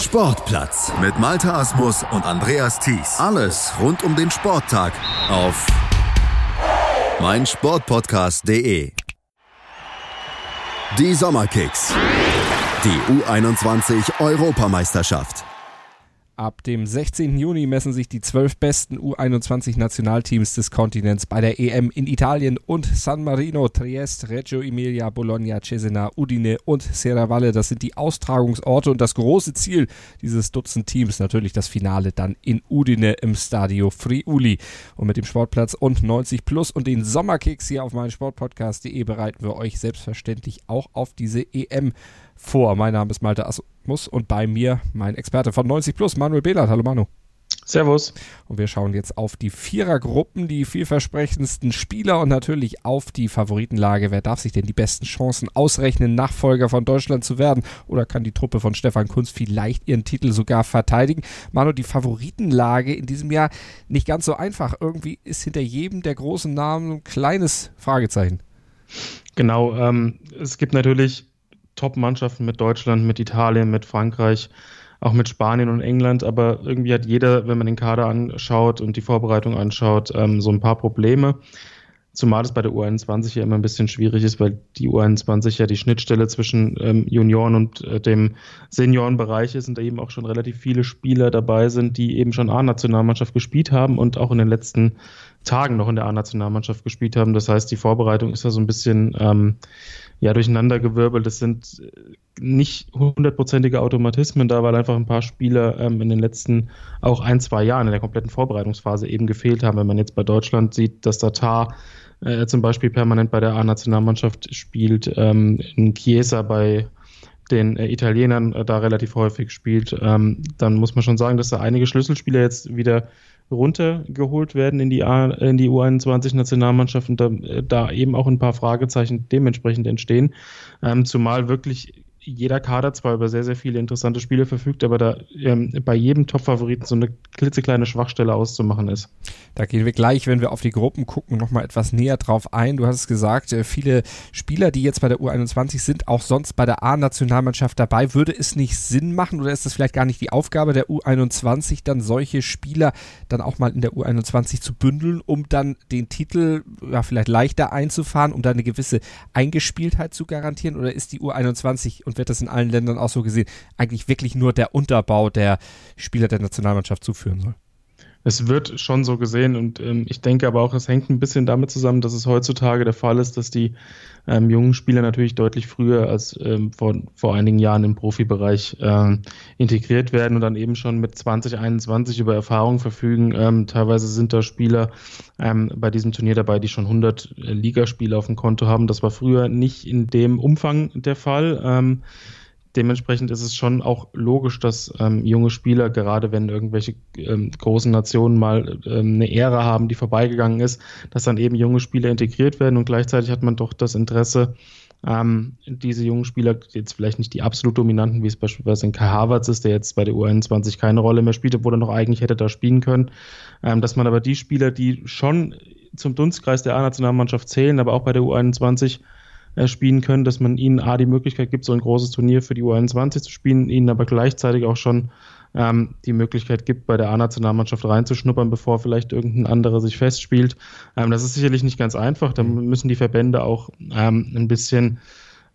Sportplatz mit Malta Asmus und Andreas Thies. Alles rund um den Sporttag auf meinsportpodcast.de. Die Sommerkicks. Die U21 Europameisterschaft. Ab dem 16. Juni messen sich die zwölf besten U21-Nationalteams des Kontinents bei der EM in Italien und San Marino, Trieste, Reggio Emilia, Bologna, Cesena, Udine und Serravalle. Das sind die Austragungsorte und das große Ziel dieses Dutzend Teams natürlich das Finale dann in Udine im Stadio Friuli. Und mit dem Sportplatz und 90 Plus und den Sommerkicks hier auf meinem Sportpodcast.de bereiten wir euch selbstverständlich auch auf diese EM vor. Mein Name ist Malte Asmus und bei mir mein Experte von 90 Plus, Manuel Behlert. Hallo Manu. Servus. Und wir schauen jetzt auf die Vierergruppen, die vielversprechendsten Spieler und natürlich auf die Favoritenlage. Wer darf sich denn die besten Chancen ausrechnen, Nachfolger von Deutschland zu werden? Oder kann die Truppe von Stefan Kunz vielleicht ihren Titel sogar verteidigen? Manu, die Favoritenlage in diesem Jahr nicht ganz so einfach. Irgendwie ist hinter jedem der großen Namen ein kleines Fragezeichen. Genau, ähm, es gibt natürlich Top-Mannschaften mit Deutschland, mit Italien, mit Frankreich, auch mit Spanien und England, aber irgendwie hat jeder, wenn man den Kader anschaut und die Vorbereitung anschaut, ähm, so ein paar Probleme. Zumal es bei der U21 ja immer ein bisschen schwierig ist, weil die U21 ja die Schnittstelle zwischen ähm, Junioren und äh, dem Seniorenbereich ist und da eben auch schon relativ viele Spieler dabei sind, die eben schon A-Nationalmannschaft gespielt haben und auch in den letzten Tagen noch in der A-Nationalmannschaft gespielt haben. Das heißt, die Vorbereitung ist da so ein bisschen ähm, ja, durcheinandergewirbelt. Es sind äh, nicht hundertprozentige Automatismen da, weil einfach ein paar Spieler ähm, in den letzten auch ein, zwei Jahren in der kompletten Vorbereitungsphase eben gefehlt haben. Wenn man jetzt bei Deutschland sieht, dass der Tar äh, zum Beispiel permanent bei der A-Nationalmannschaft spielt, ähm, in Chiesa bei den äh, Italienern äh, da relativ häufig spielt, ähm, dann muss man schon sagen, dass da einige Schlüsselspieler jetzt wieder runtergeholt werden in die, die U21-Nationalmannschaft und da, äh, da, eben auch ein paar Fragezeichen dementsprechend entstehen. Ähm, zumal wirklich jeder Kader zwar über sehr, sehr viele interessante Spiele verfügt, aber da ähm, bei jedem Top-Favoriten so eine klitzekleine Schwachstelle auszumachen ist. Da gehen wir gleich, wenn wir auf die Gruppen gucken, nochmal etwas näher drauf ein. Du hast es gesagt, äh, viele Spieler, die jetzt bei der U21 sind, auch sonst bei der A-Nationalmannschaft dabei. Würde es nicht Sinn machen oder ist das vielleicht gar nicht die Aufgabe der U21, dann solche Spieler dann auch mal in der U21 zu bündeln, um dann den Titel ja, vielleicht leichter einzufahren, um da eine gewisse Eingespieltheit zu garantieren? Oder ist die U21 und wird das in allen Ländern auch so gesehen, eigentlich wirklich nur der Unterbau der Spieler der Nationalmannschaft zuführen soll. Es wird schon so gesehen und ähm, ich denke aber auch, es hängt ein bisschen damit zusammen, dass es heutzutage der Fall ist, dass die ähm, jungen Spieler natürlich deutlich früher als ähm, vor, vor einigen Jahren im Profibereich äh, integriert werden und dann eben schon mit 2021 über Erfahrung verfügen. Ähm, teilweise sind da Spieler ähm, bei diesem Turnier dabei, die schon 100 äh, Ligaspiele auf dem Konto haben. Das war früher nicht in dem Umfang der Fall. Dementsprechend ist es schon auch logisch, dass ähm, junge Spieler, gerade wenn irgendwelche ähm, großen Nationen mal ähm, eine Ära haben, die vorbeigegangen ist, dass dann eben junge Spieler integriert werden. Und gleichzeitig hat man doch das Interesse, ähm, diese jungen Spieler, jetzt vielleicht nicht die absolut dominanten, wie es beispielsweise in Kai Havertz ist, der jetzt bei der U21 keine Rolle mehr spielt, obwohl er noch eigentlich hätte da spielen können, ähm, dass man aber die Spieler, die schon zum Dunstkreis der A-Nationalmannschaft zählen, aber auch bei der U21 äh, spielen können, dass man ihnen A die Möglichkeit gibt, so ein großes Turnier für die U21 zu spielen, ihnen aber gleichzeitig auch schon ähm, die Möglichkeit gibt, bei der A-Nationalmannschaft reinzuschnuppern, bevor vielleicht irgendein anderer sich festspielt. Ähm, das ist sicherlich nicht ganz einfach. Da mhm. müssen die Verbände auch ähm, ein bisschen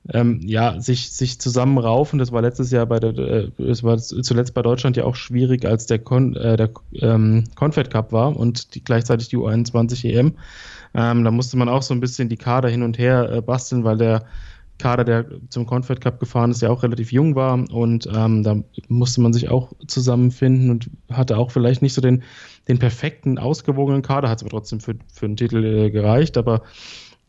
ähm, ja, sich, sich zusammenraufen. Das war letztes Jahr bei der, äh, es war zuletzt bei Deutschland ja auch schwierig, als der, Con, äh, der ähm, Confed Cup war und die, gleichzeitig die U21 EM. Ähm, da musste man auch so ein bisschen die Kader hin und her äh, basteln, weil der Kader, der zum Confed Cup gefahren ist, ja auch relativ jung war und ähm, da musste man sich auch zusammenfinden und hatte auch vielleicht nicht so den, den perfekten, ausgewogenen Kader, hat es aber trotzdem für, für einen Titel äh, gereicht, aber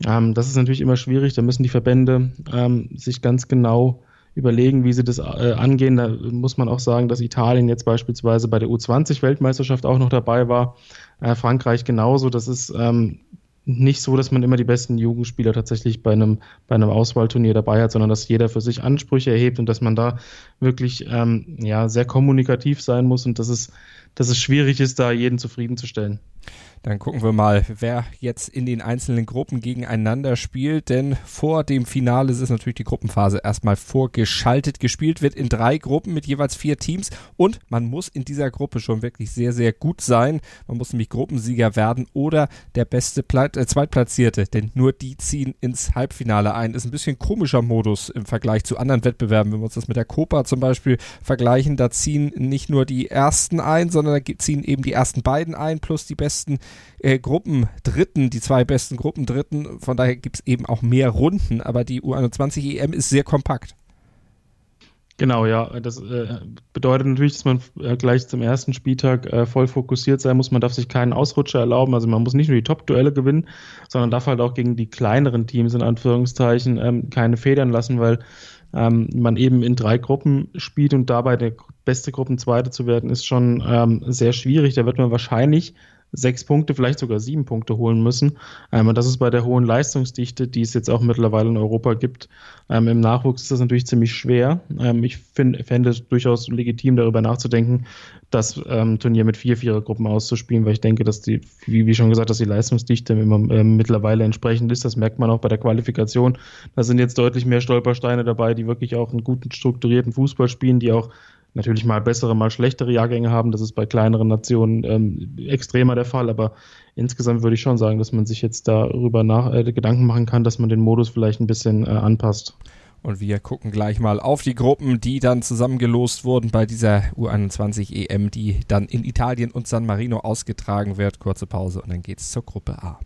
ähm, das ist natürlich immer schwierig, da müssen die Verbände ähm, sich ganz genau überlegen, wie sie das äh, angehen. Da muss man auch sagen, dass Italien jetzt beispielsweise bei der U20-Weltmeisterschaft auch noch dabei war, äh, Frankreich genauso. Das ist ähm, nicht so, dass man immer die besten Jugendspieler tatsächlich bei einem, bei einem Auswahlturnier dabei hat, sondern dass jeder für sich Ansprüche erhebt und dass man da wirklich ähm, ja, sehr kommunikativ sein muss und dass es, dass es schwierig ist, da jeden zufriedenzustellen. Dann gucken wir mal, wer jetzt in den einzelnen Gruppen gegeneinander spielt, denn vor dem Finale ist natürlich die Gruppenphase erstmal vorgeschaltet. Gespielt wird in drei Gruppen mit jeweils vier Teams und man muss in dieser Gruppe schon wirklich sehr, sehr gut sein. Man muss nämlich Gruppensieger werden oder der beste Pla äh, Zweitplatzierte, denn nur die ziehen ins Halbfinale ein. Ist ein bisschen komischer Modus im Vergleich zu anderen Wettbewerben. Wenn wir uns das mit der Copa zum Beispiel vergleichen, da ziehen nicht nur die ersten ein, sondern da ziehen eben die ersten beiden ein plus die besten äh, Gruppendritten, die zwei besten Gruppendritten. Von daher gibt es eben auch mehr Runden, aber die U21 EM ist sehr kompakt. Genau, ja. Das äh, bedeutet natürlich, dass man äh, gleich zum ersten Spieltag äh, voll fokussiert sein muss. Man darf sich keinen Ausrutscher erlauben. Also man muss nicht nur die Top-Duelle gewinnen, sondern darf halt auch gegen die kleineren Teams in Anführungszeichen ähm, keine Federn lassen, weil ähm, man eben in drei Gruppen spielt und dabei der beste Gruppenzweite zu werden, ist schon ähm, sehr schwierig. Da wird man wahrscheinlich sechs Punkte, vielleicht sogar sieben Punkte holen müssen. Ähm, und das ist bei der hohen Leistungsdichte, die es jetzt auch mittlerweile in Europa gibt. Ähm, Im Nachwuchs ist das natürlich ziemlich schwer. Ähm, ich fände es durchaus legitim, darüber nachzudenken, das ähm, Turnier mit vier Vierergruppen auszuspielen, weil ich denke, dass die, wie, wie schon gesagt, dass die Leistungsdichte immer, äh, mittlerweile entsprechend ist. Das merkt man auch bei der Qualifikation. Da sind jetzt deutlich mehr Stolpersteine dabei, die wirklich auch einen guten strukturierten Fußball spielen, die auch natürlich mal bessere, mal schlechtere Jahrgänge haben. Das ist bei kleineren Nationen ähm, extremer der Fall, aber insgesamt würde ich schon sagen, dass man sich jetzt darüber nach, äh, Gedanken machen kann, dass man den Modus vielleicht ein bisschen äh, anpasst. Und wir gucken gleich mal auf die Gruppen, die dann zusammengelost wurden bei dieser U21 EM, die dann in Italien und San Marino ausgetragen wird. Kurze Pause und dann geht's zur Gruppe A.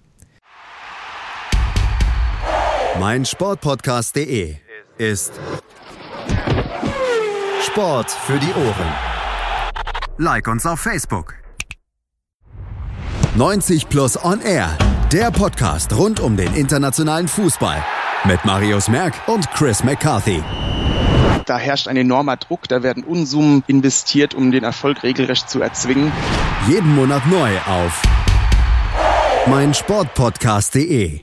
Mein Sportpodcast.de ist Sport für die Ohren. Like uns auf Facebook. 90 Plus On Air, der Podcast rund um den internationalen Fußball mit Marius Merck und Chris McCarthy. Da herrscht ein enormer Druck, da werden Unsummen investiert, um den Erfolg regelrecht zu erzwingen. Jeden Monat neu auf meinsportpodcast.de.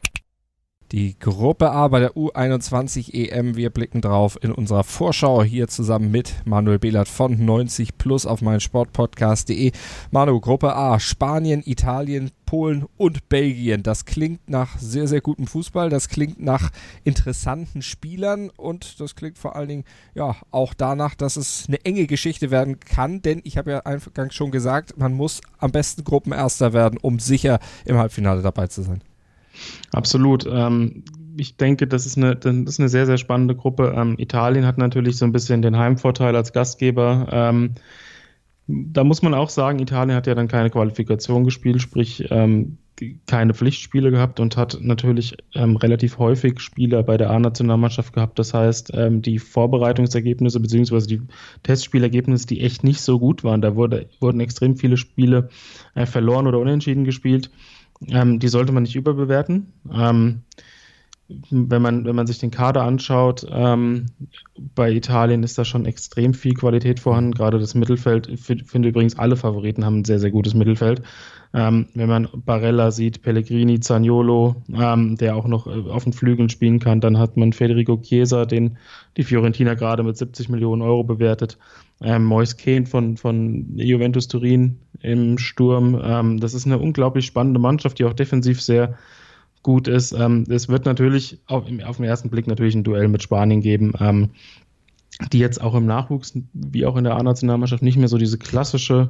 Die Gruppe A bei der U21 EM. Wir blicken drauf in unserer Vorschau hier zusammen mit Manuel Behlert von 90 Plus auf meinsportpodcast.de. Manu, Gruppe A, Spanien, Italien, Polen und Belgien. Das klingt nach sehr, sehr gutem Fußball. Das klingt nach interessanten Spielern und das klingt vor allen Dingen ja auch danach, dass es eine enge Geschichte werden kann. Denn ich habe ja eingangs schon gesagt, man muss am besten Gruppenerster werden, um sicher im Halbfinale dabei zu sein. Absolut. Ähm, ich denke, das ist, eine, das ist eine sehr, sehr spannende Gruppe. Ähm, Italien hat natürlich so ein bisschen den Heimvorteil als Gastgeber. Ähm, da muss man auch sagen, Italien hat ja dann keine Qualifikation gespielt, sprich ähm, keine Pflichtspiele gehabt und hat natürlich ähm, relativ häufig Spieler bei der A-Nationalmannschaft gehabt. Das heißt, ähm, die Vorbereitungsergebnisse bzw. die Testspielergebnisse, die echt nicht so gut waren, da wurde, wurden extrem viele Spiele äh, verloren oder unentschieden gespielt. Ähm, die sollte man nicht überbewerten. Ähm, wenn man, wenn man sich den Kader anschaut, ähm, bei Italien ist da schon extrem viel Qualität vorhanden. Gerade das Mittelfeld, ich finde übrigens alle Favoriten haben ein sehr, sehr gutes Mittelfeld. Ähm, wenn man Barella sieht, Pellegrini, Zaniolo, ähm, der auch noch äh, auf den Flügeln spielen kann, dann hat man Federico Chiesa, den die Fiorentina gerade mit 70 Millionen Euro bewertet. Ähm, Mois Kehn von, von Juventus Turin im Sturm. Ähm, das ist eine unglaublich spannende Mannschaft, die auch defensiv sehr gut ist. Ähm, es wird natürlich auf, auf, den ersten Blick natürlich ein Duell mit Spanien geben, ähm, die jetzt auch im Nachwuchs wie auch in der A-Nationalmannschaft nicht mehr so diese klassische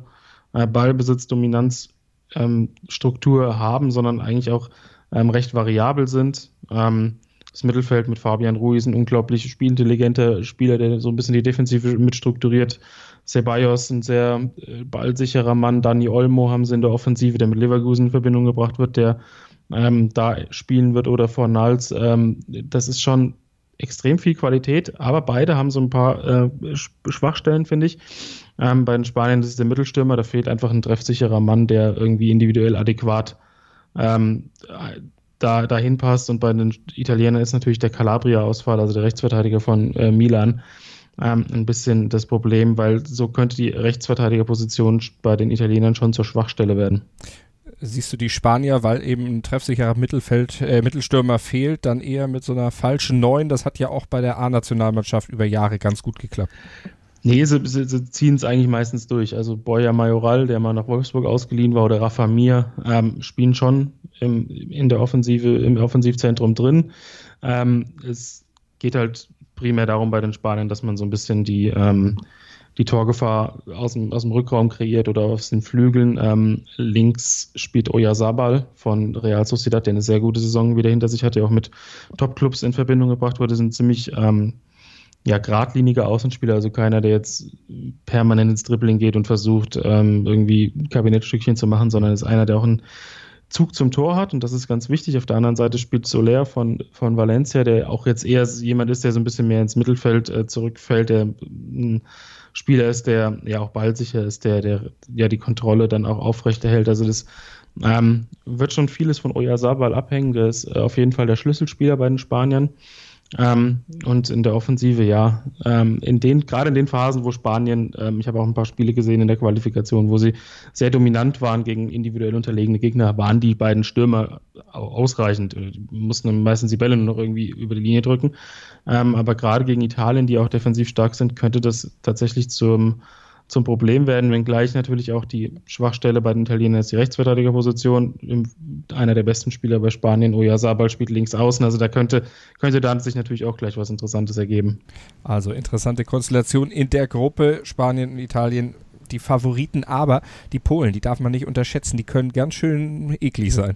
äh, Ballbesitzdominanzstruktur ähm, haben, sondern eigentlich auch ähm, recht variabel sind. Ähm, das Mittelfeld mit Fabian Ruiz, ein unglaublich spielintelligenter Spieler, der so ein bisschen die Defensive mitstrukturiert. Ceballos, ein sehr äh, ballsicherer Mann. Dani Olmo haben sie in der Offensive, der mit Leverkusen in Verbindung gebracht wird, der ähm, da spielen wird oder vor Nals. Ähm, das ist schon extrem viel Qualität, aber beide haben so ein paar äh, Schwachstellen, finde ich. Ähm, bei den Spaniern ist es der Mittelstürmer, da fehlt einfach ein treffsicherer Mann, der irgendwie individuell adäquat ähm, da dahin passt. Und bei den Italienern ist natürlich der Calabria-Ausfall, also der Rechtsverteidiger von äh, Milan, ähm, ein bisschen das Problem, weil so könnte die Rechtsverteidigerposition bei den Italienern schon zur Schwachstelle werden. Siehst du die Spanier, weil eben ein treffsicherer Mittelfeld, äh, Mittelstürmer fehlt, dann eher mit so einer falschen Neun? Das hat ja auch bei der A-Nationalmannschaft über Jahre ganz gut geklappt. Nee, sie, sie, sie ziehen es eigentlich meistens durch. Also Boya Majoral, der mal nach Wolfsburg ausgeliehen war, oder Rafa Mir, ähm, spielen schon im, in der Offensive, im Offensivzentrum drin. Ähm, es geht halt primär darum bei den Spaniern, dass man so ein bisschen die, ähm, die Torgefahr aus dem, aus dem Rückraum kreiert oder aus den Flügeln. Ähm, links spielt Oyarzabal von Real Sociedad, der eine sehr gute Saison wieder hinter sich hat, der auch mit Topclubs in Verbindung gebracht wurde, sind ziemlich ähm, ja, geradliniger Außenspieler, also keiner, der jetzt permanent ins Dribbling geht und versucht, ähm, irgendwie Kabinettstückchen zu machen, sondern ist einer, der auch einen Zug zum Tor hat und das ist ganz wichtig. Auf der anderen Seite spielt Soler von, von Valencia, der auch jetzt eher jemand ist, der so ein bisschen mehr ins Mittelfeld äh, zurückfällt, der ein Spieler ist, der ja auch ballsicher ist, der, der ja die Kontrolle dann auch aufrechterhält. Also das ähm, wird schon vieles von Oyarzabal abhängen. Der ist äh, auf jeden Fall der Schlüsselspieler bei den Spaniern. Ähm, und in der Offensive, ja, ähm, in den, gerade in den Phasen, wo Spanien, ähm, ich habe auch ein paar Spiele gesehen in der Qualifikation, wo sie sehr dominant waren gegen individuell unterlegene Gegner, waren die beiden Stürmer ausreichend. Die mussten meistens die Bälle nur noch irgendwie über die Linie drücken. Ähm, aber gerade gegen Italien, die auch defensiv stark sind, könnte das tatsächlich zum zum Problem werden, wenngleich natürlich auch die Schwachstelle bei den Italienern ist die Rechtsverteidigerposition. Einer der besten Spieler bei Spanien, Oyarzabal, spielt links außen. Also da könnte, könnte da sich natürlich auch gleich was Interessantes ergeben. Also interessante Konstellation in der Gruppe Spanien und Italien. Die Favoriten, aber die Polen, die darf man nicht unterschätzen. Die können ganz schön eklig sein.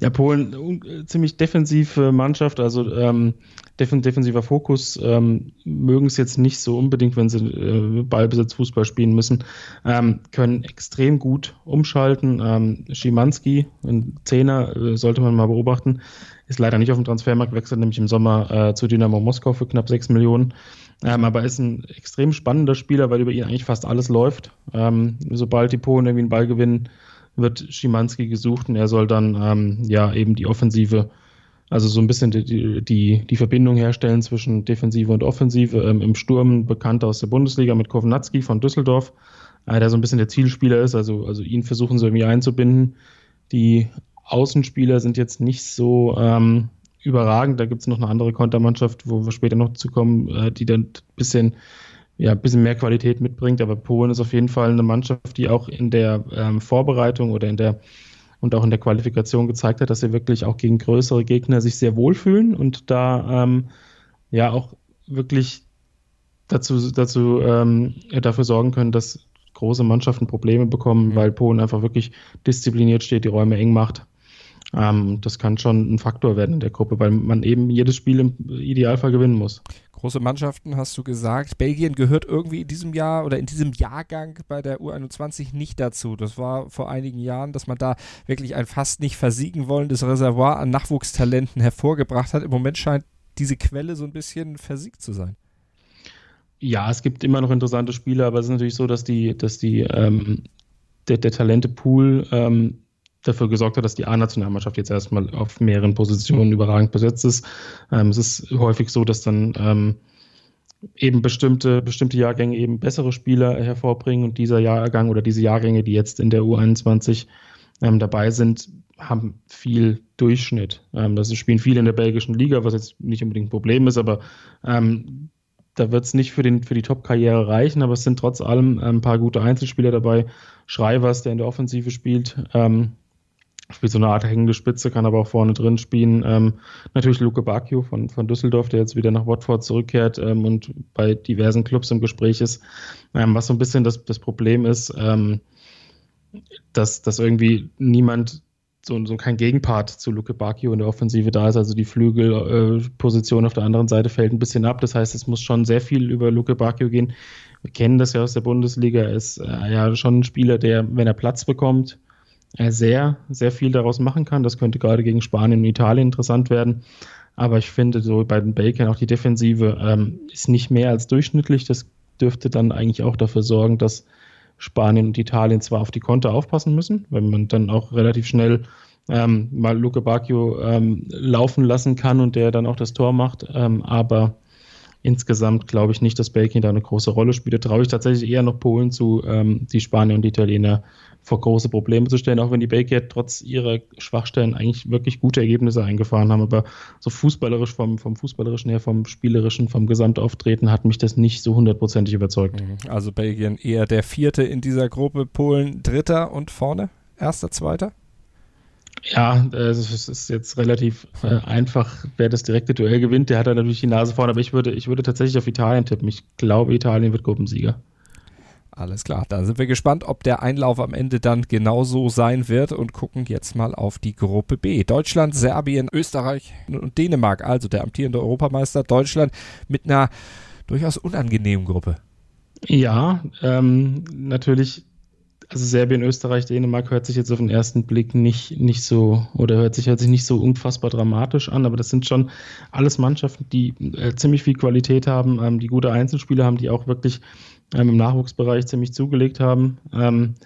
Ja, Polen, äh, ziemlich defensive Mannschaft, also ähm, defensiver Fokus, ähm, mögen es jetzt nicht so unbedingt, wenn sie äh, Ballbesitz Fußball spielen müssen, ähm, können extrem gut umschalten. Ähm, Schimanski, ein Zehner, äh, sollte man mal beobachten, ist leider nicht auf dem Transfermarkt, wechselt nämlich im Sommer äh, zu Dynamo Moskau für knapp 6 Millionen. Ähm, aber ist ein extrem spannender Spieler, weil über ihn eigentlich fast alles läuft. Ähm, sobald die Polen irgendwie einen Ball gewinnen, wird Schimanski gesucht und er soll dann ähm, ja eben die Offensive, also so ein bisschen die, die, die Verbindung herstellen zwischen Defensive und Offensive. Ähm, Im Sturm bekannt aus der Bundesliga mit Kovnatski von Düsseldorf, äh, der so ein bisschen der Zielspieler ist, also, also ihn versuchen sie irgendwie einzubinden. Die Außenspieler sind jetzt nicht so ähm, überragend. Da gibt es noch eine andere Kontermannschaft, wo wir später noch zu kommen, äh, die dann ein bisschen ja, ein bisschen mehr Qualität mitbringt. Aber Polen ist auf jeden Fall eine Mannschaft, die auch in der ähm, Vorbereitung oder in der und auch in der Qualifikation gezeigt hat, dass sie wirklich auch gegen größere Gegner sich sehr wohlfühlen und da ähm, ja auch wirklich dazu, dazu ähm, dafür sorgen können, dass große Mannschaften Probleme bekommen, mhm. weil Polen einfach wirklich diszipliniert steht, die Räume eng macht. Ähm, das kann schon ein Faktor werden in der Gruppe, weil man eben jedes Spiel im Idealfall gewinnen muss. Große Mannschaften hast du gesagt. Belgien gehört irgendwie in diesem Jahr oder in diesem Jahrgang bei der U21 nicht dazu. Das war vor einigen Jahren, dass man da wirklich ein fast nicht versiegen wollendes Reservoir an Nachwuchstalenten hervorgebracht hat. Im Moment scheint diese Quelle so ein bisschen versiegt zu sein. Ja, es gibt immer noch interessante Spieler, aber es ist natürlich so, dass die, dass die ähm, der, der Talente-Pool ähm, dafür gesorgt hat, dass die A-Nationalmannschaft jetzt erstmal auf mehreren Positionen überragend besetzt ist. Ähm, es ist häufig so, dass dann ähm, eben bestimmte, bestimmte Jahrgänge eben bessere Spieler hervorbringen und dieser Jahrgang oder diese Jahrgänge, die jetzt in der U21 ähm, dabei sind, haben viel Durchschnitt. Ähm, das spielen viele in der belgischen Liga, was jetzt nicht unbedingt ein Problem ist, aber ähm, da wird es nicht für, den, für die Top-Karriere reichen, aber es sind trotz allem ein paar gute Einzelspieler dabei. Schreivers, der in der Offensive spielt, ähm, spielt so eine Art hängende Spitze, kann aber auch vorne drin spielen. Ähm, natürlich Luke Bacchio von, von Düsseldorf, der jetzt wieder nach Watford zurückkehrt ähm, und bei diversen Clubs im Gespräch ist. Ähm, was so ein bisschen das, das Problem ist, ähm, dass, dass irgendwie niemand so, so kein Gegenpart zu Luke Bacchio in der Offensive da ist. Also die Flügelposition äh, auf der anderen Seite fällt ein bisschen ab. Das heißt, es muss schon sehr viel über Luke Bacchio gehen. Wir kennen das ja aus der Bundesliga. Er ist äh, ja schon ein Spieler, der, wenn er Platz bekommt, sehr, sehr viel daraus machen kann. Das könnte gerade gegen Spanien und Italien interessant werden. Aber ich finde, so bei den Bacon auch die Defensive ähm, ist nicht mehr als durchschnittlich. Das dürfte dann eigentlich auch dafür sorgen, dass Spanien und Italien zwar auf die Konter aufpassen müssen, weil man dann auch relativ schnell ähm, mal Luke Bacchio ähm, laufen lassen kann und der dann auch das Tor macht. Ähm, aber insgesamt glaube ich nicht, dass Belgien da eine große Rolle spielt. Da traue ich tatsächlich eher noch Polen zu, ähm, die Spanier und die Italiener vor große Probleme zu stellen, auch wenn die Belgier trotz ihrer Schwachstellen eigentlich wirklich gute Ergebnisse eingefahren haben. Aber so fußballerisch, vom, vom fußballerischen her, vom spielerischen, vom Gesamtauftreten hat mich das nicht so hundertprozentig überzeugt. Mhm. Also Belgien eher der vierte in dieser Gruppe, Polen dritter und vorne, erster, zweiter? Ja, es ist jetzt relativ äh, einfach, wer das direkte Duell gewinnt. Der hat da natürlich die Nase vorne, aber ich würde, ich würde tatsächlich auf Italien tippen. Ich glaube, Italien wird Gruppensieger. Alles klar, da sind wir gespannt, ob der Einlauf am Ende dann genauso sein wird und gucken jetzt mal auf die Gruppe B. Deutschland, Serbien, Österreich und Dänemark, also der amtierende Europameister Deutschland mit einer durchaus unangenehmen Gruppe. Ja, ähm, natürlich also Serbien, Österreich, Dänemark hört sich jetzt auf den ersten Blick nicht, nicht so oder hört sich, hört sich nicht so unfassbar dramatisch an, aber das sind schon alles Mannschaften, die äh, ziemlich viel Qualität haben, ähm, die gute Einzelspieler haben, die auch wirklich ähm, im Nachwuchsbereich ziemlich zugelegt haben. Ähm,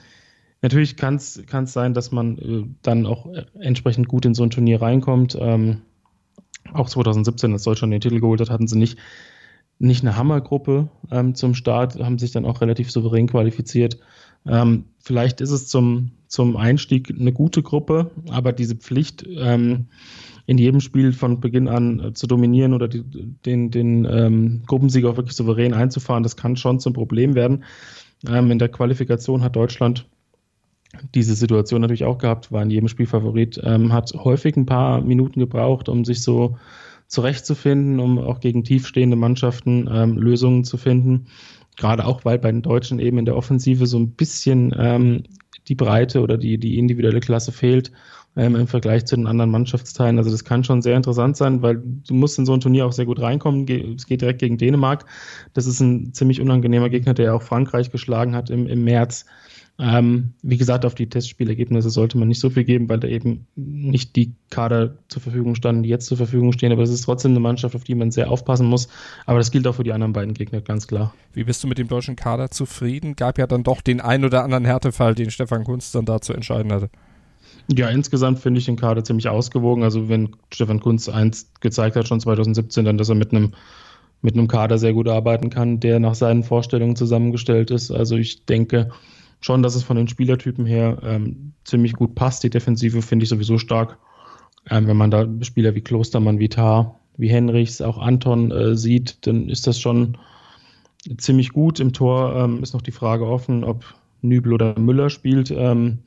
natürlich kann es sein, dass man äh, dann auch äh, entsprechend gut in so ein Turnier reinkommt. Ähm, auch 2017, als Deutschland den Titel geholt hat, hatten sie nicht, nicht eine Hammergruppe ähm, zum Start, haben sich dann auch relativ souverän qualifiziert. Ähm, vielleicht ist es zum, zum Einstieg eine gute Gruppe, aber diese Pflicht, ähm, in jedem Spiel von Beginn an äh, zu dominieren oder die, den, den ähm, Gruppensieg auch wirklich souverän einzufahren, das kann schon zum Problem werden. Ähm, in der Qualifikation hat Deutschland diese Situation natürlich auch gehabt, war in jedem Spiel Favorit, ähm, hat häufig ein paar Minuten gebraucht, um sich so zurechtzufinden, um auch gegen tiefstehende Mannschaften ähm, Lösungen zu finden gerade auch, weil bei den Deutschen eben in der Offensive so ein bisschen ähm, die Breite oder die, die individuelle Klasse fehlt ähm, im Vergleich zu den anderen Mannschaftsteilen. Also das kann schon sehr interessant sein, weil du musst in so ein Turnier auch sehr gut reinkommen. Es geht direkt gegen Dänemark. Das ist ein ziemlich unangenehmer Gegner, der auch Frankreich geschlagen hat im, im März. Ähm, wie gesagt, auf die Testspielergebnisse sollte man nicht so viel geben, weil da eben nicht die Kader zur Verfügung standen, die jetzt zur Verfügung stehen. Aber es ist trotzdem eine Mannschaft, auf die man sehr aufpassen muss. Aber das gilt auch für die anderen beiden Gegner, ganz klar. Wie bist du mit dem deutschen Kader zufrieden? Gab ja dann doch den ein oder anderen Härtefall, den Stefan Kunz dann da zu entscheiden hatte. Ja, insgesamt finde ich den Kader ziemlich ausgewogen. Also wenn Stefan Kunz eins gezeigt hat, schon 2017, dann, dass er mit einem mit einem Kader sehr gut arbeiten kann, der nach seinen Vorstellungen zusammengestellt ist. Also ich denke, schon, dass es von den Spielertypen her ähm, ziemlich gut passt. Die Defensive finde ich sowieso stark. Ähm, wenn man da Spieler wie Klostermann, wie Tar, wie Henrichs, auch Anton äh, sieht, dann ist das schon ziemlich gut. Im Tor ähm, ist noch die Frage offen, ob Nübel oder Müller spielt. Ähm,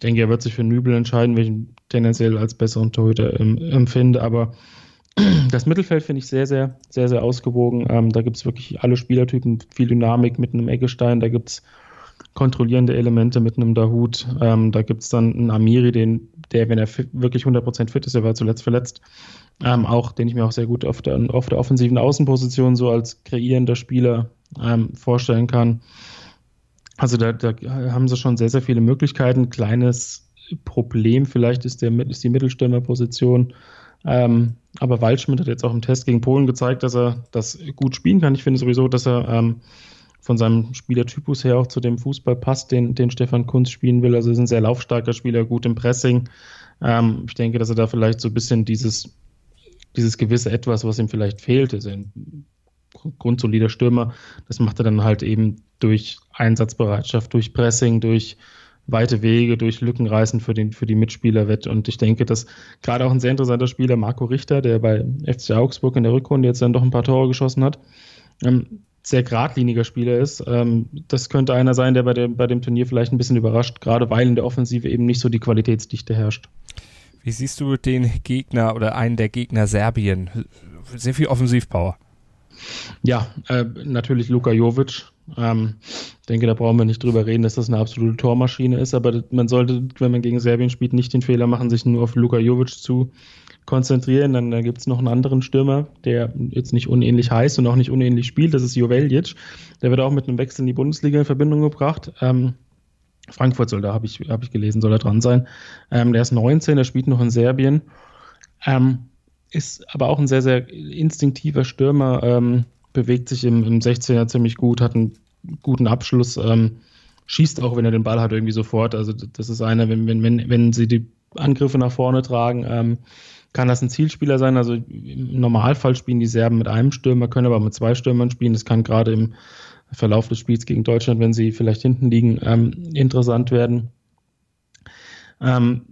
ich denke, er wird sich für Nübel entscheiden, welchen tendenziell als besseren Torhüter ähm, empfinde. Aber das Mittelfeld finde ich sehr, sehr, sehr, sehr ausgewogen. Ähm, da gibt es wirklich alle Spielertypen, viel Dynamik mit einem Eggestein. Da gibt es kontrollierende Elemente mit einem Dahut. Ähm, da gibt es dann einen Amiri, den, der, wenn er fit, wirklich 100% fit ist, er war zuletzt verletzt, ähm, auch, den ich mir auch sehr gut auf der, auf der offensiven Außenposition so als kreierender Spieler ähm, vorstellen kann. Also da, da, haben sie schon sehr, sehr viele Möglichkeiten. Kleines Problem vielleicht ist, der, ist die Mittelstürmerposition. Ähm, aber Waldschmidt hat jetzt auch im Test gegen Polen gezeigt, dass er das gut spielen kann. Ich finde sowieso, dass er ähm, von seinem Spielertypus her auch zu dem Fußball passt, den, den Stefan Kunz spielen will. Also ist ein sehr laufstarker Spieler, gut im Pressing. Ähm, ich denke, dass er da vielleicht so ein bisschen dieses, dieses gewisse Etwas, was ihm vielleicht fehlt, ist ein grundsolider Stürmer. Das macht er dann halt eben durch Einsatzbereitschaft, durch Pressing, durch weite Wege, durch Lückenreißen für, den, für die Mitspieler wett. Und ich denke, dass gerade auch ein sehr interessanter Spieler, Marco Richter, der bei FC Augsburg in der Rückrunde jetzt dann doch ein paar Tore geschossen hat, ähm, sehr geradliniger Spieler ist. Ähm, das könnte einer sein, der bei dem, bei dem Turnier vielleicht ein bisschen überrascht, gerade weil in der Offensive eben nicht so die Qualitätsdichte herrscht. Wie siehst du den Gegner oder einen der Gegner Serbien? Sehr viel Offensivpower. Ja, äh, natürlich Luka Jovic. Ähm, denke, da brauchen wir nicht drüber reden, dass das eine absolute Tormaschine ist, aber man sollte, wenn man gegen Serbien spielt, nicht den Fehler machen, sich nur auf Luka Jovic zu konzentrieren. Dann, dann gibt es noch einen anderen Stürmer, der jetzt nicht unähnlich heißt und auch nicht unähnlich spielt. Das ist Joveljic. Der wird auch mit einem Wechsel in die Bundesliga in Verbindung gebracht. Ähm, Frankfurt soll da, habe ich, hab ich gelesen, soll er dran sein. Ähm, der ist 19, der spielt noch in Serbien. Ähm, ist aber auch ein sehr, sehr instinktiver Stürmer, ähm, bewegt sich im, im 16er ziemlich gut, hat einen guten Abschluss, ähm, schießt auch, wenn er den Ball hat, irgendwie sofort. Also das ist einer, wenn, wenn, wenn, wenn sie die Angriffe nach vorne tragen. Ähm, kann das ein Zielspieler sein? Also im Normalfall spielen die Serben mit einem Stürmer, können aber mit zwei Stürmern spielen. Das kann gerade im Verlauf des Spiels gegen Deutschland, wenn sie vielleicht hinten liegen, ähm, interessant werden. Ähm,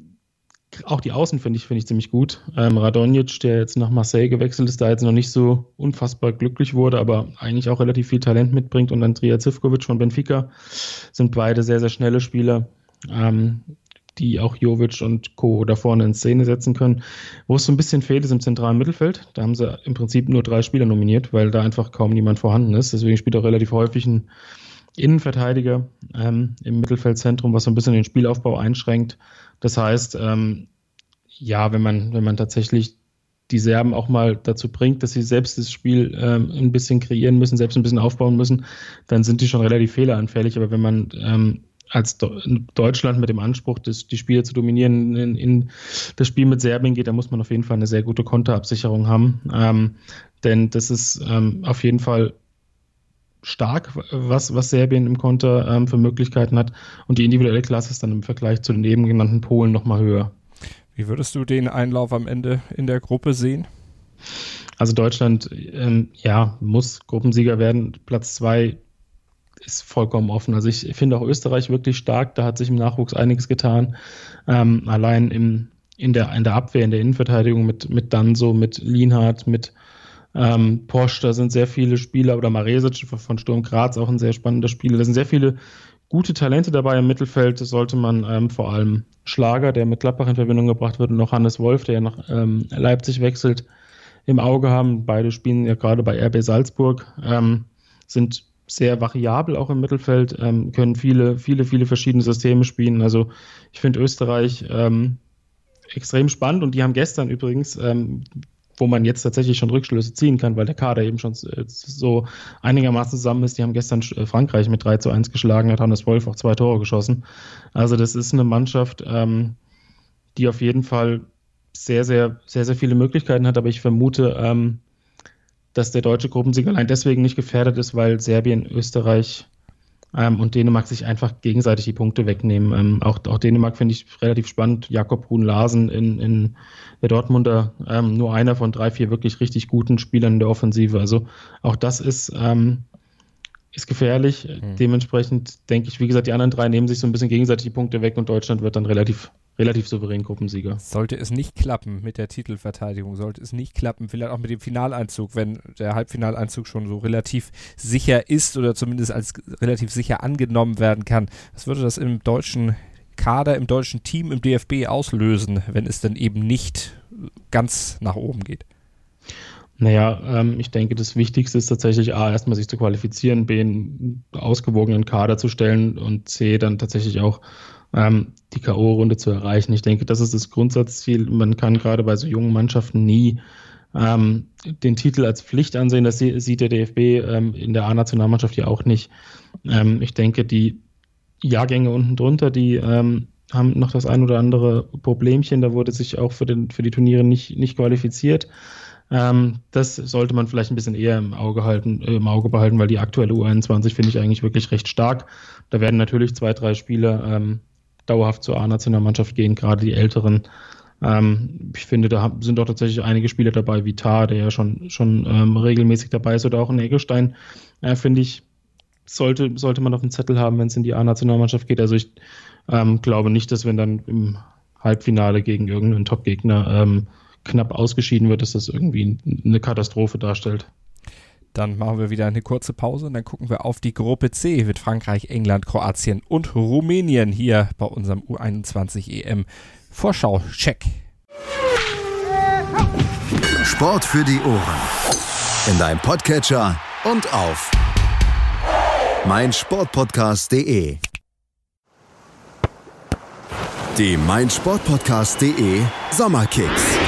auch die Außen finde ich, finde ich ziemlich gut. Ähm, Radonjic, der jetzt nach Marseille gewechselt ist, da jetzt noch nicht so unfassbar glücklich wurde, aber eigentlich auch relativ viel Talent mitbringt und Andrea Zivkovic von Benfica sind beide sehr, sehr schnelle Spieler. Ähm, die auch Jovic und Co. da vorne in Szene setzen können. Wo es so ein bisschen fehlt, ist im zentralen Mittelfeld. Da haben sie im Prinzip nur drei Spieler nominiert, weil da einfach kaum niemand vorhanden ist. Deswegen spielt auch relativ häufig ein Innenverteidiger ähm, im Mittelfeldzentrum, was so ein bisschen den Spielaufbau einschränkt. Das heißt, ähm, ja, wenn man, wenn man tatsächlich die Serben auch mal dazu bringt, dass sie selbst das Spiel ähm, ein bisschen kreieren müssen, selbst ein bisschen aufbauen müssen, dann sind die schon relativ fehleranfällig. Aber wenn man ähm, als Deutschland mit dem Anspruch, das, die Spiele zu dominieren, in, in, das Spiel mit Serbien geht, da muss man auf jeden Fall eine sehr gute Konterabsicherung haben. Ähm, denn das ist ähm, auf jeden Fall stark, was, was Serbien im Konter ähm, für Möglichkeiten hat. Und die individuelle Klasse ist dann im Vergleich zu den eben genannten Polen nochmal höher. Wie würdest du den Einlauf am Ende in der Gruppe sehen? Also Deutschland, ähm, ja, muss Gruppensieger werden. Platz zwei ist vollkommen offen. Also ich finde auch Österreich wirklich stark. Da hat sich im Nachwuchs einiges getan. Ähm, allein im, in, der, in der Abwehr, in der Innenverteidigung mit, mit Danso, mit Lienhardt, mit ähm, Porsche, da sind sehr viele Spieler, oder Maresic von Sturm Graz, auch ein sehr spannender Spieler. Da sind sehr viele gute Talente dabei im Mittelfeld. Das sollte man ähm, vor allem Schlager, der mit Gladbach in Verbindung gebracht wird, und noch Hannes Wolf, der ja nach ähm, Leipzig wechselt, im Auge haben. Beide spielen ja gerade bei RB Salzburg, ähm, sind sehr variabel auch im Mittelfeld, ähm, können viele, viele, viele verschiedene Systeme spielen. Also ich finde Österreich ähm, extrem spannend und die haben gestern übrigens ähm, wo man jetzt tatsächlich schon Rückschlüsse ziehen kann, weil der Kader eben schon so einigermaßen zusammen ist. Die haben gestern äh, Frankreich mit 3 zu 1 geschlagen, hat Hannes Wolf auch zwei Tore geschossen. Also das ist eine Mannschaft, ähm, die auf jeden Fall sehr, sehr, sehr, sehr viele Möglichkeiten hat, aber ich vermute, ähm, dass der deutsche Gruppensieg allein deswegen nicht gefährdet ist, weil Serbien, Österreich ähm, und Dänemark sich einfach gegenseitig die Punkte wegnehmen. Ähm, auch, auch Dänemark finde ich relativ spannend. Jakob Brun Larsen in, in der Dortmunder, ähm, nur einer von drei, vier wirklich richtig guten Spielern in der Offensive. Also auch das ist, ähm, ist gefährlich. Mhm. Dementsprechend denke ich, wie gesagt, die anderen drei nehmen sich so ein bisschen gegenseitig die Punkte weg und Deutschland wird dann relativ relativ souverän Gruppensieger. Sollte es nicht klappen mit der Titelverteidigung, sollte es nicht klappen, vielleicht auch mit dem Finaleinzug, wenn der Halbfinaleinzug schon so relativ sicher ist oder zumindest als relativ sicher angenommen werden kann, was würde das im deutschen Kader, im deutschen Team, im DFB auslösen, wenn es dann eben nicht ganz nach oben geht? Naja, ähm, ich denke, das Wichtigste ist tatsächlich A, erstmal sich zu qualifizieren, B, einen ausgewogenen Kader zu stellen und C, dann tatsächlich auch ähm, die K.O.-Runde zu erreichen. Ich denke, das ist das Grundsatzziel. Man kann gerade bei so jungen Mannschaften nie ähm, den Titel als Pflicht ansehen. Das sieht der DFB ähm, in der A-Nationalmannschaft ja auch nicht. Ähm, ich denke, die Jahrgänge unten drunter, die ähm, haben noch das ein oder andere Problemchen. Da wurde sich auch für, den, für die Turniere nicht, nicht qualifiziert. Ähm, das sollte man vielleicht ein bisschen eher im Auge halten, äh, im Auge behalten, weil die aktuelle U21 finde ich eigentlich wirklich recht stark. Da werden natürlich zwei, drei Spieler ähm, dauerhaft zur A-Nationalmannschaft gehen, gerade die Älteren. Ähm, ich finde, da sind auch tatsächlich einige Spieler dabei, wie Tar, der ja schon, schon ähm, regelmäßig dabei ist, oder auch ein Egelstein, äh, finde ich, sollte, sollte man auf dem Zettel haben, wenn es in die A-Nationalmannschaft geht. Also ich ähm, glaube nicht, dass wenn dann im Halbfinale gegen irgendeinen Top-Gegner ähm, knapp ausgeschieden wird, dass das irgendwie eine Katastrophe darstellt. Dann machen wir wieder eine kurze Pause und dann gucken wir auf die Gruppe C mit Frankreich, England, Kroatien und Rumänien hier bei unserem U21 EM Vorschau. Check. Sport für die Ohren. In deinem Podcatcher und auf meinsportpodcast.de. Die meinsportpodcast.de Sommerkicks.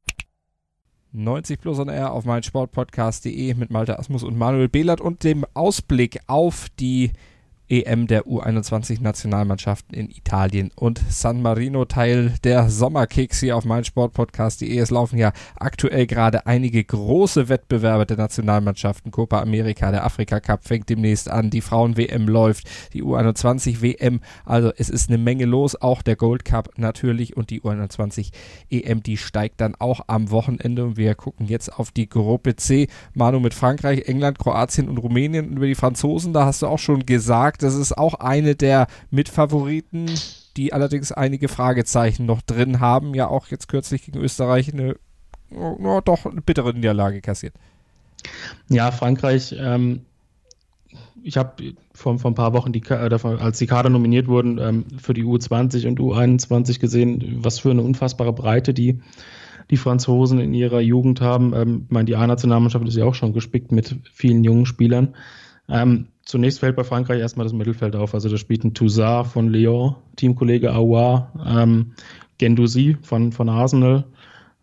90 plus on air auf meinsportpodcast.de mit Malte Asmus und Manuel Behlert und dem Ausblick auf die EM der U21-Nationalmannschaften in Italien und San Marino Teil der Sommerkicks hier auf meinsportpodcast.de. Es laufen ja aktuell gerade einige große Wettbewerbe der Nationalmannschaften. Copa America, der Afrika Cup fängt demnächst an, die Frauen-WM läuft, die U21-WM. Also es ist eine Menge los, auch der Gold Cup natürlich und die U21-EM, die steigt dann auch am Wochenende und wir gucken jetzt auf die Gruppe C. Manu mit Frankreich, England, Kroatien und Rumänien und über die Franzosen, da hast du auch schon gesagt, das ist auch eine der Mitfavoriten, die allerdings einige Fragezeichen noch drin haben. Ja, auch jetzt kürzlich gegen Österreich eine, oh, doch eine bittere Niederlage kassiert. Ja, Frankreich, ähm, ich habe vor, vor ein paar Wochen, die, äh, als die Kader nominiert wurden, ähm, für die U20 und U21 gesehen, was für eine unfassbare Breite die, die Franzosen in ihrer Jugend haben. Ähm, ich meine, die A-Nationalmannschaft ist ja auch schon gespickt mit vielen jungen Spielern. Ähm, zunächst fällt bei Frankreich erstmal das Mittelfeld auf. Also da spielt ein Toussaint von Lyon, Teamkollege Aouar, ähm, Gendouzi von, von Arsenal,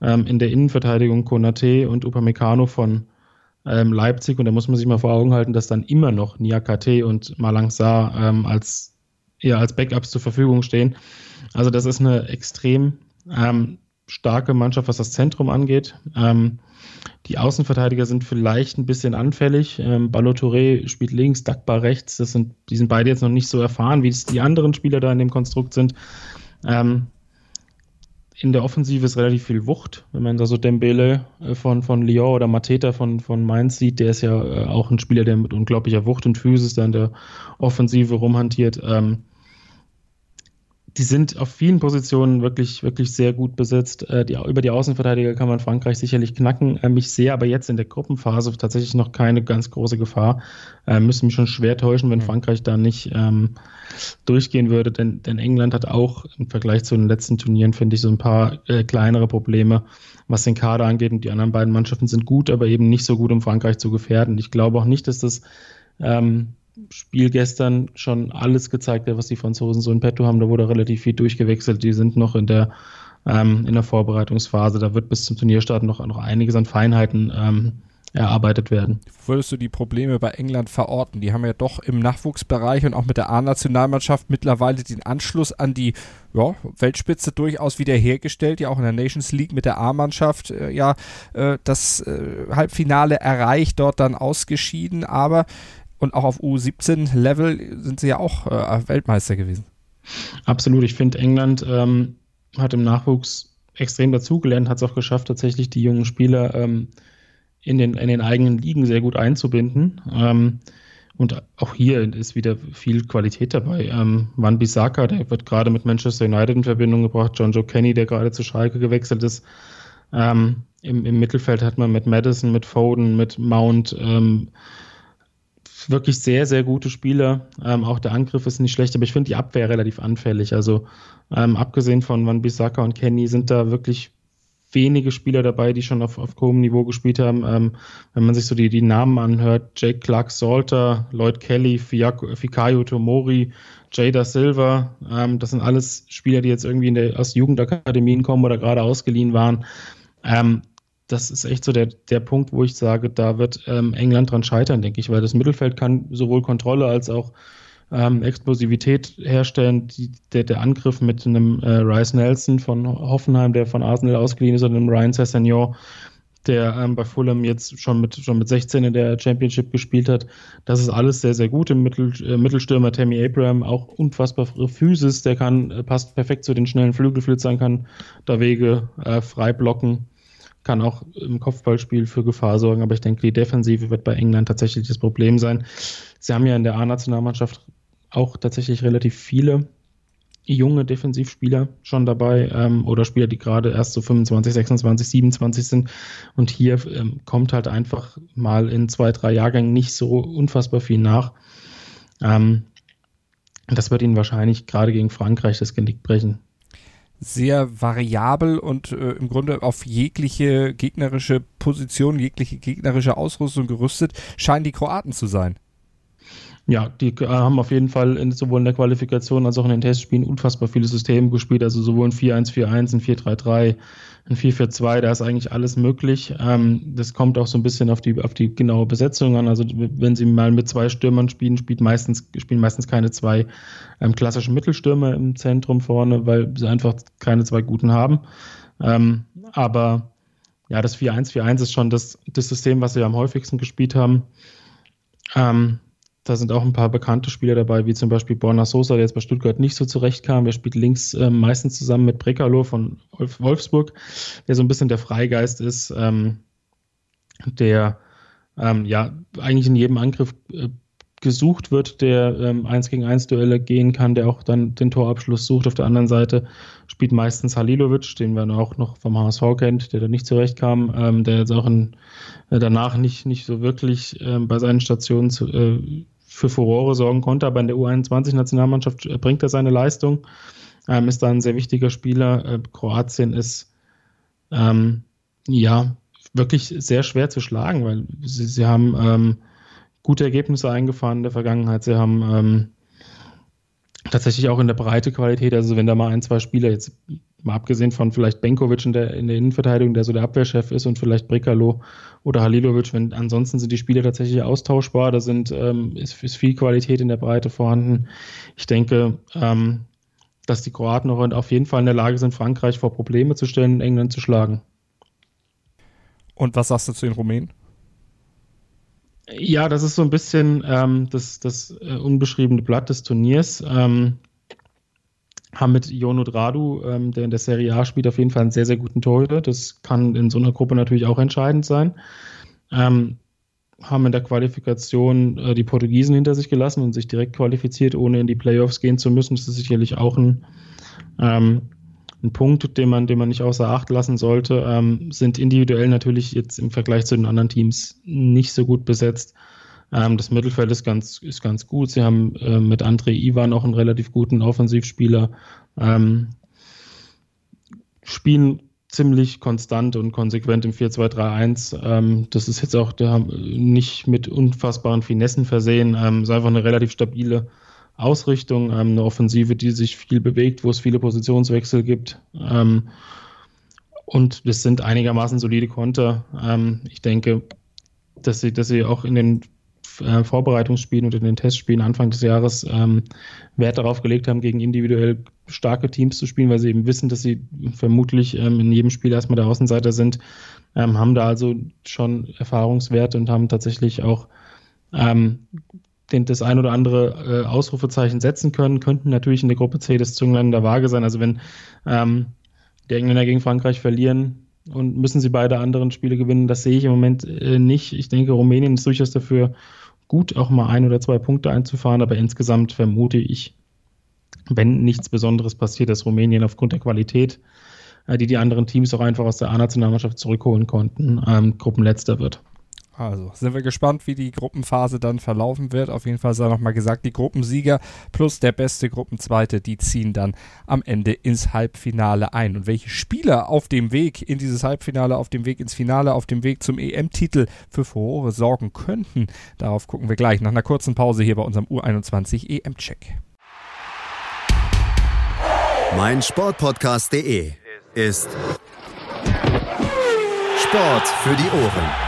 ähm, in der Innenverteidigung Konate und Upamecano von ähm, Leipzig. Und da muss man sich mal vor Augen halten, dass dann immer noch Niakate und Malangsar ähm, als, ja, als Backups zur Verfügung stehen. Also das ist eine extrem ähm, starke Mannschaft, was das Zentrum angeht. Ähm, die Außenverteidiger sind vielleicht ein bisschen anfällig. Ähm, Balotouré spielt links, Dagbar rechts. Das sind, die sind beide jetzt noch nicht so erfahren, wie es die anderen Spieler da in dem Konstrukt sind. Ähm, in der Offensive ist relativ viel Wucht. Wenn man da so Dembele äh, von, von Lyon oder Mateta von, von Mainz sieht, der ist ja äh, auch ein Spieler, der mit unglaublicher Wucht und Physis da in der Offensive rumhantiert. Ähm, die sind auf vielen Positionen wirklich, wirklich sehr gut besetzt. Äh, die, über die Außenverteidiger kann man Frankreich sicherlich knacken. Ähm, ich sehe aber jetzt in der Gruppenphase tatsächlich noch keine ganz große Gefahr. Äh, müsste mich schon schwer täuschen, wenn. Frankreich da nicht ähm, durchgehen würde, denn, denn England hat auch im Vergleich zu den letzten Turnieren, finde ich, so ein paar äh, kleinere Probleme, was den Kader angeht. Und die anderen beiden Mannschaften sind gut, aber eben nicht so gut, um Frankreich zu gefährden. Ich glaube auch nicht, dass das ähm, Spiel gestern schon alles gezeigt hat, was die Franzosen so in petto haben. Da wurde relativ viel durchgewechselt. Die sind noch in der, ähm, in der Vorbereitungsphase. Da wird bis zum Turnierstart noch, noch einiges an Feinheiten ähm, erarbeitet werden. Würdest du die Probleme bei England verorten? Die haben ja doch im Nachwuchsbereich und auch mit der A-Nationalmannschaft mittlerweile den Anschluss an die ja, Weltspitze durchaus wiederhergestellt, ja auch in der Nations League mit der A-Mannschaft äh, ja äh, das äh, Halbfinale erreicht, dort dann ausgeschieden, aber und auch auf U17-Level sind sie ja auch äh, Weltmeister gewesen. Absolut. Ich finde, England ähm, hat im Nachwuchs extrem dazugelernt, hat es auch geschafft, tatsächlich die jungen Spieler ähm, in, den, in den eigenen Ligen sehr gut einzubinden. Ähm, und auch hier ist wieder viel Qualität dabei. Ähm, Van Bissaka, der wird gerade mit Manchester United in Verbindung gebracht. John Joe Kenny, der gerade zu Schalke gewechselt ist. Ähm, im, Im Mittelfeld hat man mit Madison, mit Foden, mit Mount, ähm, wirklich sehr, sehr gute Spieler. Ähm, auch der Angriff ist nicht schlecht, aber ich finde die Abwehr relativ anfällig. Also ähm, abgesehen von Van Bissaka und Kenny sind da wirklich wenige Spieler dabei, die schon auf, auf hohem Niveau gespielt haben. Ähm, wenn man sich so die, die Namen anhört, Jake Clark Salter, Lloyd Kelly, Fikayo Tomori, Jada Silva, ähm, das sind alles Spieler, die jetzt irgendwie der, aus Jugendakademien kommen oder gerade ausgeliehen waren. Ähm, das ist echt so der, der Punkt, wo ich sage, da wird ähm, England dran scheitern, denke ich, weil das Mittelfeld kann sowohl Kontrolle als auch ähm, Explosivität herstellen. Die, der, der Angriff mit einem äh, Rice Nelson von Hoffenheim, der von Arsenal ausgeliehen ist, und einem Ryan Sessegnon, der ähm, bei Fulham jetzt schon mit, schon mit 16 in der Championship gespielt hat. Das ist alles sehr, sehr gut. Im Mittel, äh, Mittelstürmer Tammy Abraham auch unfassbar Physis, der kann, äh, passt perfekt zu den schnellen Flügelflitzern, kann da Wege äh, frei blocken kann auch im Kopfballspiel für Gefahr sorgen, aber ich denke, die Defensive wird bei England tatsächlich das Problem sein. Sie haben ja in der A-Nationalmannschaft auch tatsächlich relativ viele junge Defensivspieler schon dabei ähm, oder Spieler, die gerade erst so 25, 26, 27 sind. Und hier ähm, kommt halt einfach mal in zwei, drei Jahrgängen nicht so unfassbar viel nach. Ähm, das wird ihnen wahrscheinlich gerade gegen Frankreich das Genick brechen sehr variabel und äh, im Grunde auf jegliche gegnerische Position, jegliche gegnerische Ausrüstung gerüstet, scheinen die Kroaten zu sein. Ja, die äh, haben auf jeden Fall in, sowohl in der Qualifikation als auch in den Testspielen unfassbar viele Systeme gespielt, also sowohl ein 4-1-4-1, ein 4-3-3, ein 4-4-2, da ist eigentlich alles möglich. Ähm, das kommt auch so ein bisschen auf die, auf die genaue Besetzung an. Also wenn sie mal mit zwei Stürmern spielen, spielt meistens, spielen meistens keine zwei ähm, klassischen Mittelstürmer im Zentrum vorne, weil sie einfach keine zwei guten haben. Ähm, aber ja, das 4-1-4-1 ist schon das, das System, was sie am häufigsten gespielt haben. Ähm, da sind auch ein paar bekannte Spieler dabei, wie zum Beispiel Borna Sosa, der jetzt bei Stuttgart nicht so zurechtkam. Der spielt links äh, meistens zusammen mit Brekalo von Wolfsburg, der so ein bisschen der Freigeist ist, ähm, der ähm, ja eigentlich in jedem Angriff äh, gesucht wird, der ähm, 1 gegen 1 Duelle gehen kann, der auch dann den Torabschluss sucht. Auf der anderen Seite spielt meistens Halilovic, den man auch noch vom HSV kennt, der da nicht zurechtkam, ähm, der jetzt auch in, äh, danach nicht, nicht so wirklich ähm, bei seinen Stationen zu, äh, für Furore sorgen konnte, aber in der U21-Nationalmannschaft äh, bringt er seine Leistung, ähm, ist da ein sehr wichtiger Spieler. Äh, Kroatien ist ähm, ja wirklich sehr schwer zu schlagen, weil sie, sie haben ähm, gute Ergebnisse eingefahren in der Vergangenheit. Sie haben ähm, tatsächlich auch in der Breite Qualität, also wenn da mal ein, zwei Spieler jetzt mal abgesehen von vielleicht Benkovic in der, in der Innenverteidigung, der so der Abwehrchef ist und vielleicht Brikalo oder Halilovic, wenn ansonsten sind die Spieler tatsächlich austauschbar, da sind, ähm, ist, ist viel Qualität in der Breite vorhanden. Ich denke, ähm, dass die Kroaten auch auf jeden Fall in der Lage sind, Frankreich vor Probleme zu stellen und England zu schlagen. Und was sagst du zu den Rumänen? Ja, das ist so ein bisschen ähm, das, das äh, unbeschriebene Blatt des Turniers. Ähm, haben mit Jono Dradu, ähm, der in der Serie A spielt, auf jeden Fall einen sehr, sehr guten Torhüter. Das kann in so einer Gruppe natürlich auch entscheidend sein. Ähm, haben in der Qualifikation äh, die Portugiesen hinter sich gelassen und sich direkt qualifiziert, ohne in die Playoffs gehen zu müssen. Das ist sicherlich auch ein, ähm, ein Punkt, den man, den man nicht außer Acht lassen sollte. Ähm, sind individuell natürlich jetzt im Vergleich zu den anderen Teams nicht so gut besetzt. Ähm, das Mittelfeld ist ganz, ist ganz gut. Sie haben äh, mit André Ivan auch einen relativ guten Offensivspieler. Ähm, spielen ziemlich konstant und konsequent im 4-2-3-1. Ähm, das ist jetzt auch der, nicht mit unfassbaren Finessen versehen. Ähm, ist einfach eine relativ stabile Ausrichtung, ähm, eine Offensive, die sich viel bewegt, wo es viele Positionswechsel gibt. Ähm, und das sind einigermaßen solide Konter. Ähm, ich denke, dass sie, dass sie auch in den äh, Vorbereitungsspielen und in den Testspielen Anfang des Jahres ähm, Wert darauf gelegt haben, gegen individuell starke Teams zu spielen, weil sie eben wissen, dass sie vermutlich ähm, in jedem Spiel erstmal der Außenseiter sind, ähm, haben da also schon Erfahrungswerte und haben tatsächlich auch ähm, den, das ein oder andere äh, Ausrufezeichen setzen können, könnten natürlich in der Gruppe C das Zünglein der Waage sein. Also wenn ähm, die Engländer gegen Frankreich verlieren, und müssen sie beide anderen Spiele gewinnen. Das sehe ich im Moment äh, nicht. Ich denke, Rumänien ist durchaus dafür gut, auch mal ein oder zwei Punkte einzufahren, aber insgesamt vermute ich, wenn nichts Besonderes passiert, dass Rumänien aufgrund der Qualität, äh, die die anderen Teams auch einfach aus der A-Nationalmannschaft zurückholen konnten, ähm, Gruppenletzter wird. Also sind wir gespannt, wie die Gruppenphase dann verlaufen wird. Auf jeden Fall sei nochmal gesagt, die Gruppensieger plus der beste Gruppenzweite, die ziehen dann am Ende ins Halbfinale ein. Und welche Spieler auf dem Weg in dieses Halbfinale, auf dem Weg ins Finale, auf dem Weg zum EM-Titel für Furore sorgen könnten, darauf gucken wir gleich nach einer kurzen Pause hier bei unserem U21 EM-Check. Mein Sportpodcast.de ist Sport für die Ohren.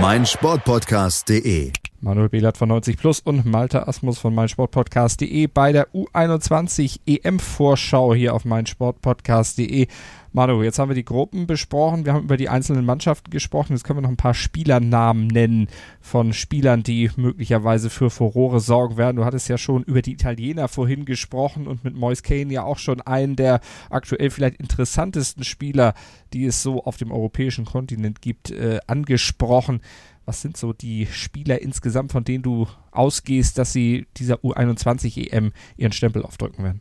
meinsportpodcast.de. Manuel Behlert von 90 Plus und Malte Asmus von meinsportpodcast.de bei der U21 EM-Vorschau hier auf meinsportpodcast.de. Manu, jetzt haben wir die Gruppen besprochen, wir haben über die einzelnen Mannschaften gesprochen, jetzt können wir noch ein paar Spielernamen nennen von Spielern, die möglicherweise für Furore sorgen werden. Du hattest ja schon über die Italiener vorhin gesprochen und mit Moise Kane ja auch schon einen der aktuell vielleicht interessantesten Spieler, die es so auf dem europäischen Kontinent gibt, äh, angesprochen. Was sind so die Spieler insgesamt, von denen du ausgehst, dass sie dieser U21 EM ihren Stempel aufdrücken werden?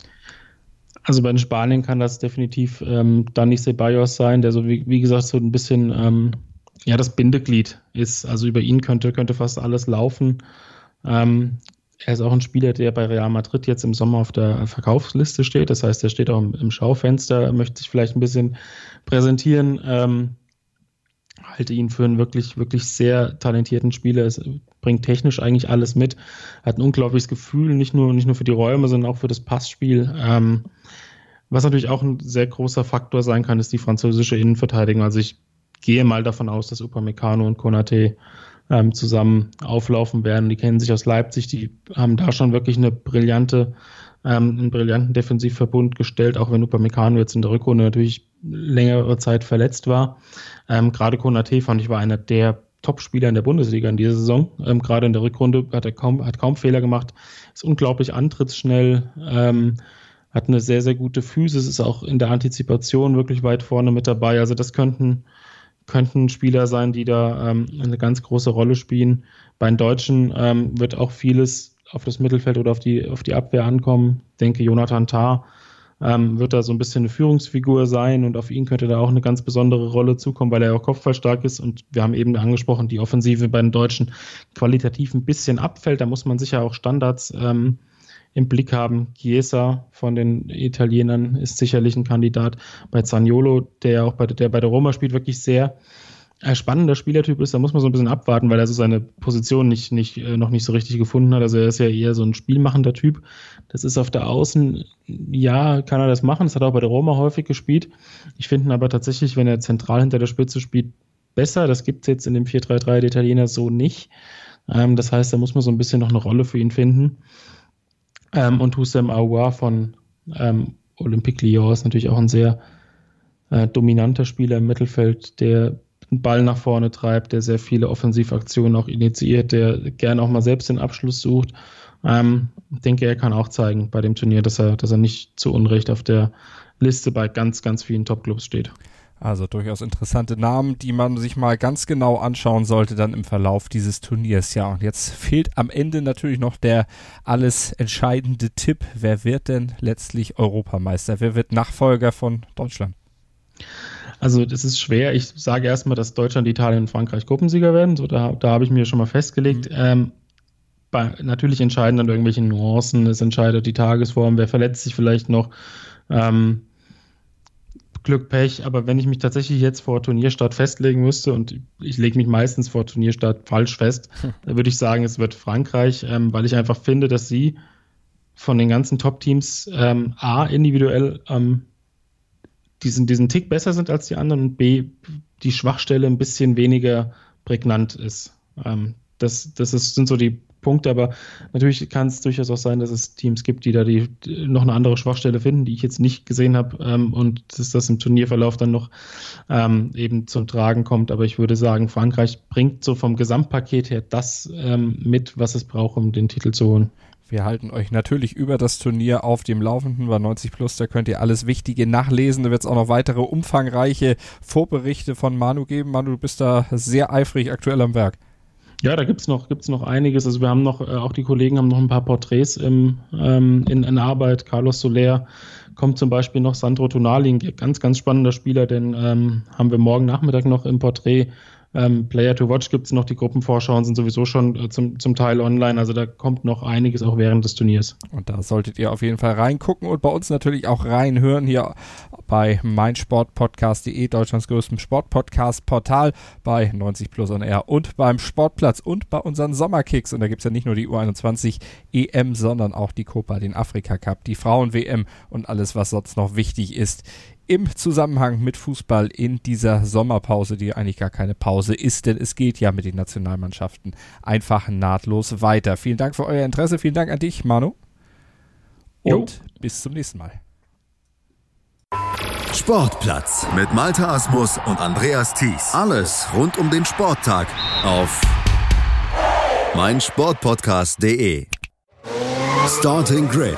Also bei den Spaniern kann das definitiv ähm, Dani Ceballos sein, der so wie, wie gesagt so ein bisschen ähm, ja das Bindeglied ist. Also über ihn könnte könnte fast alles laufen. Ähm, er ist auch ein Spieler, der bei Real Madrid jetzt im Sommer auf der Verkaufsliste steht. Das heißt, er steht auch im, im Schaufenster, möchte sich vielleicht ein bisschen präsentieren. Ähm, halte ihn für einen wirklich, wirklich sehr talentierten Spieler. Es bringt technisch eigentlich alles mit. Hat ein unglaubliches Gefühl, nicht nur, nicht nur für die Räume, sondern auch für das Passspiel. Ähm, was natürlich auch ein sehr großer Faktor sein kann, ist die französische Innenverteidigung. Also ich gehe mal davon aus, dass Upamecano und Konate ähm, zusammen auflaufen werden. Die kennen sich aus Leipzig, die haben da schon wirklich eine brillante, ähm, einen brillanten Defensivverbund gestellt, auch wenn Upamecano jetzt in der Rückrunde natürlich längere Zeit verletzt war. Ähm, Gerade Konate fand ich war einer der Top-Spieler in der Bundesliga in dieser Saison. Ähm, Gerade in der Rückrunde hat er kaum, hat kaum Fehler gemacht, ist unglaublich antrittsschnell, ähm, hat eine sehr, sehr gute Physis, ist auch in der Antizipation wirklich weit vorne mit dabei. Also das könnten könnten Spieler sein, die da ähm, eine ganz große Rolle spielen. Bei den Deutschen ähm, wird auch vieles auf das Mittelfeld oder auf die, auf die Abwehr ankommen. Ich denke, Jonathan Tah ähm, wird da so ein bisschen eine Führungsfigur sein und auf ihn könnte da auch eine ganz besondere Rolle zukommen, weil er auch kopfballstark ist und wir haben eben angesprochen, die Offensive bei den Deutschen qualitativ ein bisschen abfällt. Da muss man sicher auch Standards ähm, im Blick haben. Chiesa von den Italienern ist sicherlich ein Kandidat. Bei Zaniolo, der auch bei, der bei der Roma spielt, wirklich sehr ein spannender Spielertyp ist, da muss man so ein bisschen abwarten, weil er so seine Position nicht, nicht, äh, noch nicht so richtig gefunden hat. Also er ist ja eher so ein spielmachender Typ. Das ist auf der Außen, ja, kann er das machen. Das hat er auch bei der Roma häufig gespielt. Ich finde ihn aber tatsächlich, wenn er zentral hinter der Spitze spielt, besser. Das gibt es jetzt in dem 4-3-3 der Italiener so nicht. Ähm, das heißt, da muss man so ein bisschen noch eine Rolle für ihn finden. Ähm, und Hussein Aouar von ähm, Olympique Lyon ist natürlich auch ein sehr äh, dominanter Spieler im Mittelfeld, der einen Ball nach vorne treibt, der sehr viele Offensivaktionen auch initiiert, der gerne auch mal selbst den Abschluss sucht. Ähm, ich denke, er kann auch zeigen bei dem Turnier, dass er, dass er nicht zu Unrecht auf der Liste bei ganz, ganz vielen Topclubs steht. Also durchaus interessante Namen, die man sich mal ganz genau anschauen sollte dann im Verlauf dieses Turniers. Ja, und jetzt fehlt am Ende natürlich noch der alles entscheidende Tipp. Wer wird denn letztlich Europameister? Wer wird Nachfolger von Deutschland? Also das ist schwer. Ich sage erstmal, dass Deutschland, Italien und Frankreich Gruppensieger werden. So, da, da habe ich mir schon mal festgelegt. Mhm. Ähm, bei, natürlich entscheiden dann irgendwelche Nuancen. Es entscheidet die Tagesform. Wer verletzt sich vielleicht noch? Ähm, Glück, Pech, aber wenn ich mich tatsächlich jetzt vor Turnierstart festlegen müsste, und ich lege mich meistens vor Turnierstart falsch fest, hm. dann würde ich sagen, es wird Frankreich, ähm, weil ich einfach finde, dass sie von den ganzen Top-Teams ähm, A, individuell ähm, diesen, diesen Tick besser sind als die anderen und B, die Schwachstelle ein bisschen weniger prägnant ist. Ähm, das das ist, sind so die Punkte, aber natürlich kann es durchaus auch sein, dass es Teams gibt, die da die, die noch eine andere Schwachstelle finden, die ich jetzt nicht gesehen habe ähm, und dass das im Turnierverlauf dann noch ähm, eben zum Tragen kommt. Aber ich würde sagen, Frankreich bringt so vom Gesamtpaket her das ähm, mit, was es braucht, um den Titel zu holen. Wir halten euch natürlich über das Turnier auf dem Laufenden bei 90 Plus. Da könnt ihr alles Wichtige nachlesen. Da wird es auch noch weitere umfangreiche Vorberichte von Manu geben. Manu, du bist da sehr eifrig aktuell am Werk. Ja, da gibt's noch, gibt's noch einiges. Also wir haben noch, äh, auch die Kollegen haben noch ein paar Porträts im, ähm, in, in Arbeit. Carlos Soler kommt zum Beispiel noch, Sandro Tonali, ein ganz, ganz spannender Spieler, den ähm, haben wir morgen Nachmittag noch im Porträt ähm, Player to Watch gibt es noch, die Gruppenvorschauen sind sowieso schon äh, zum, zum Teil online, also da kommt noch einiges auch während des Turniers. Und da solltet ihr auf jeden Fall reingucken und bei uns natürlich auch reinhören hier bei meinsportpodcast.de, Deutschlands größtem Sportpodcast-Portal, bei 90 Plus on Air und beim Sportplatz und bei unseren Sommerkicks. Und da gibt es ja nicht nur die U21 EM, sondern auch die Copa, den Afrika Cup, die Frauen-WM und alles, was sonst noch wichtig ist im Zusammenhang mit Fußball in dieser Sommerpause, die eigentlich gar keine Pause ist, denn es geht ja mit den Nationalmannschaften einfach nahtlos weiter. Vielen Dank für euer Interesse, vielen Dank an dich, Manu. Und jo. bis zum nächsten Mal. Sportplatz mit Malta Asmus und Andreas Thies. Alles rund um den Sporttag auf meinsportpodcast.de. Starting Grid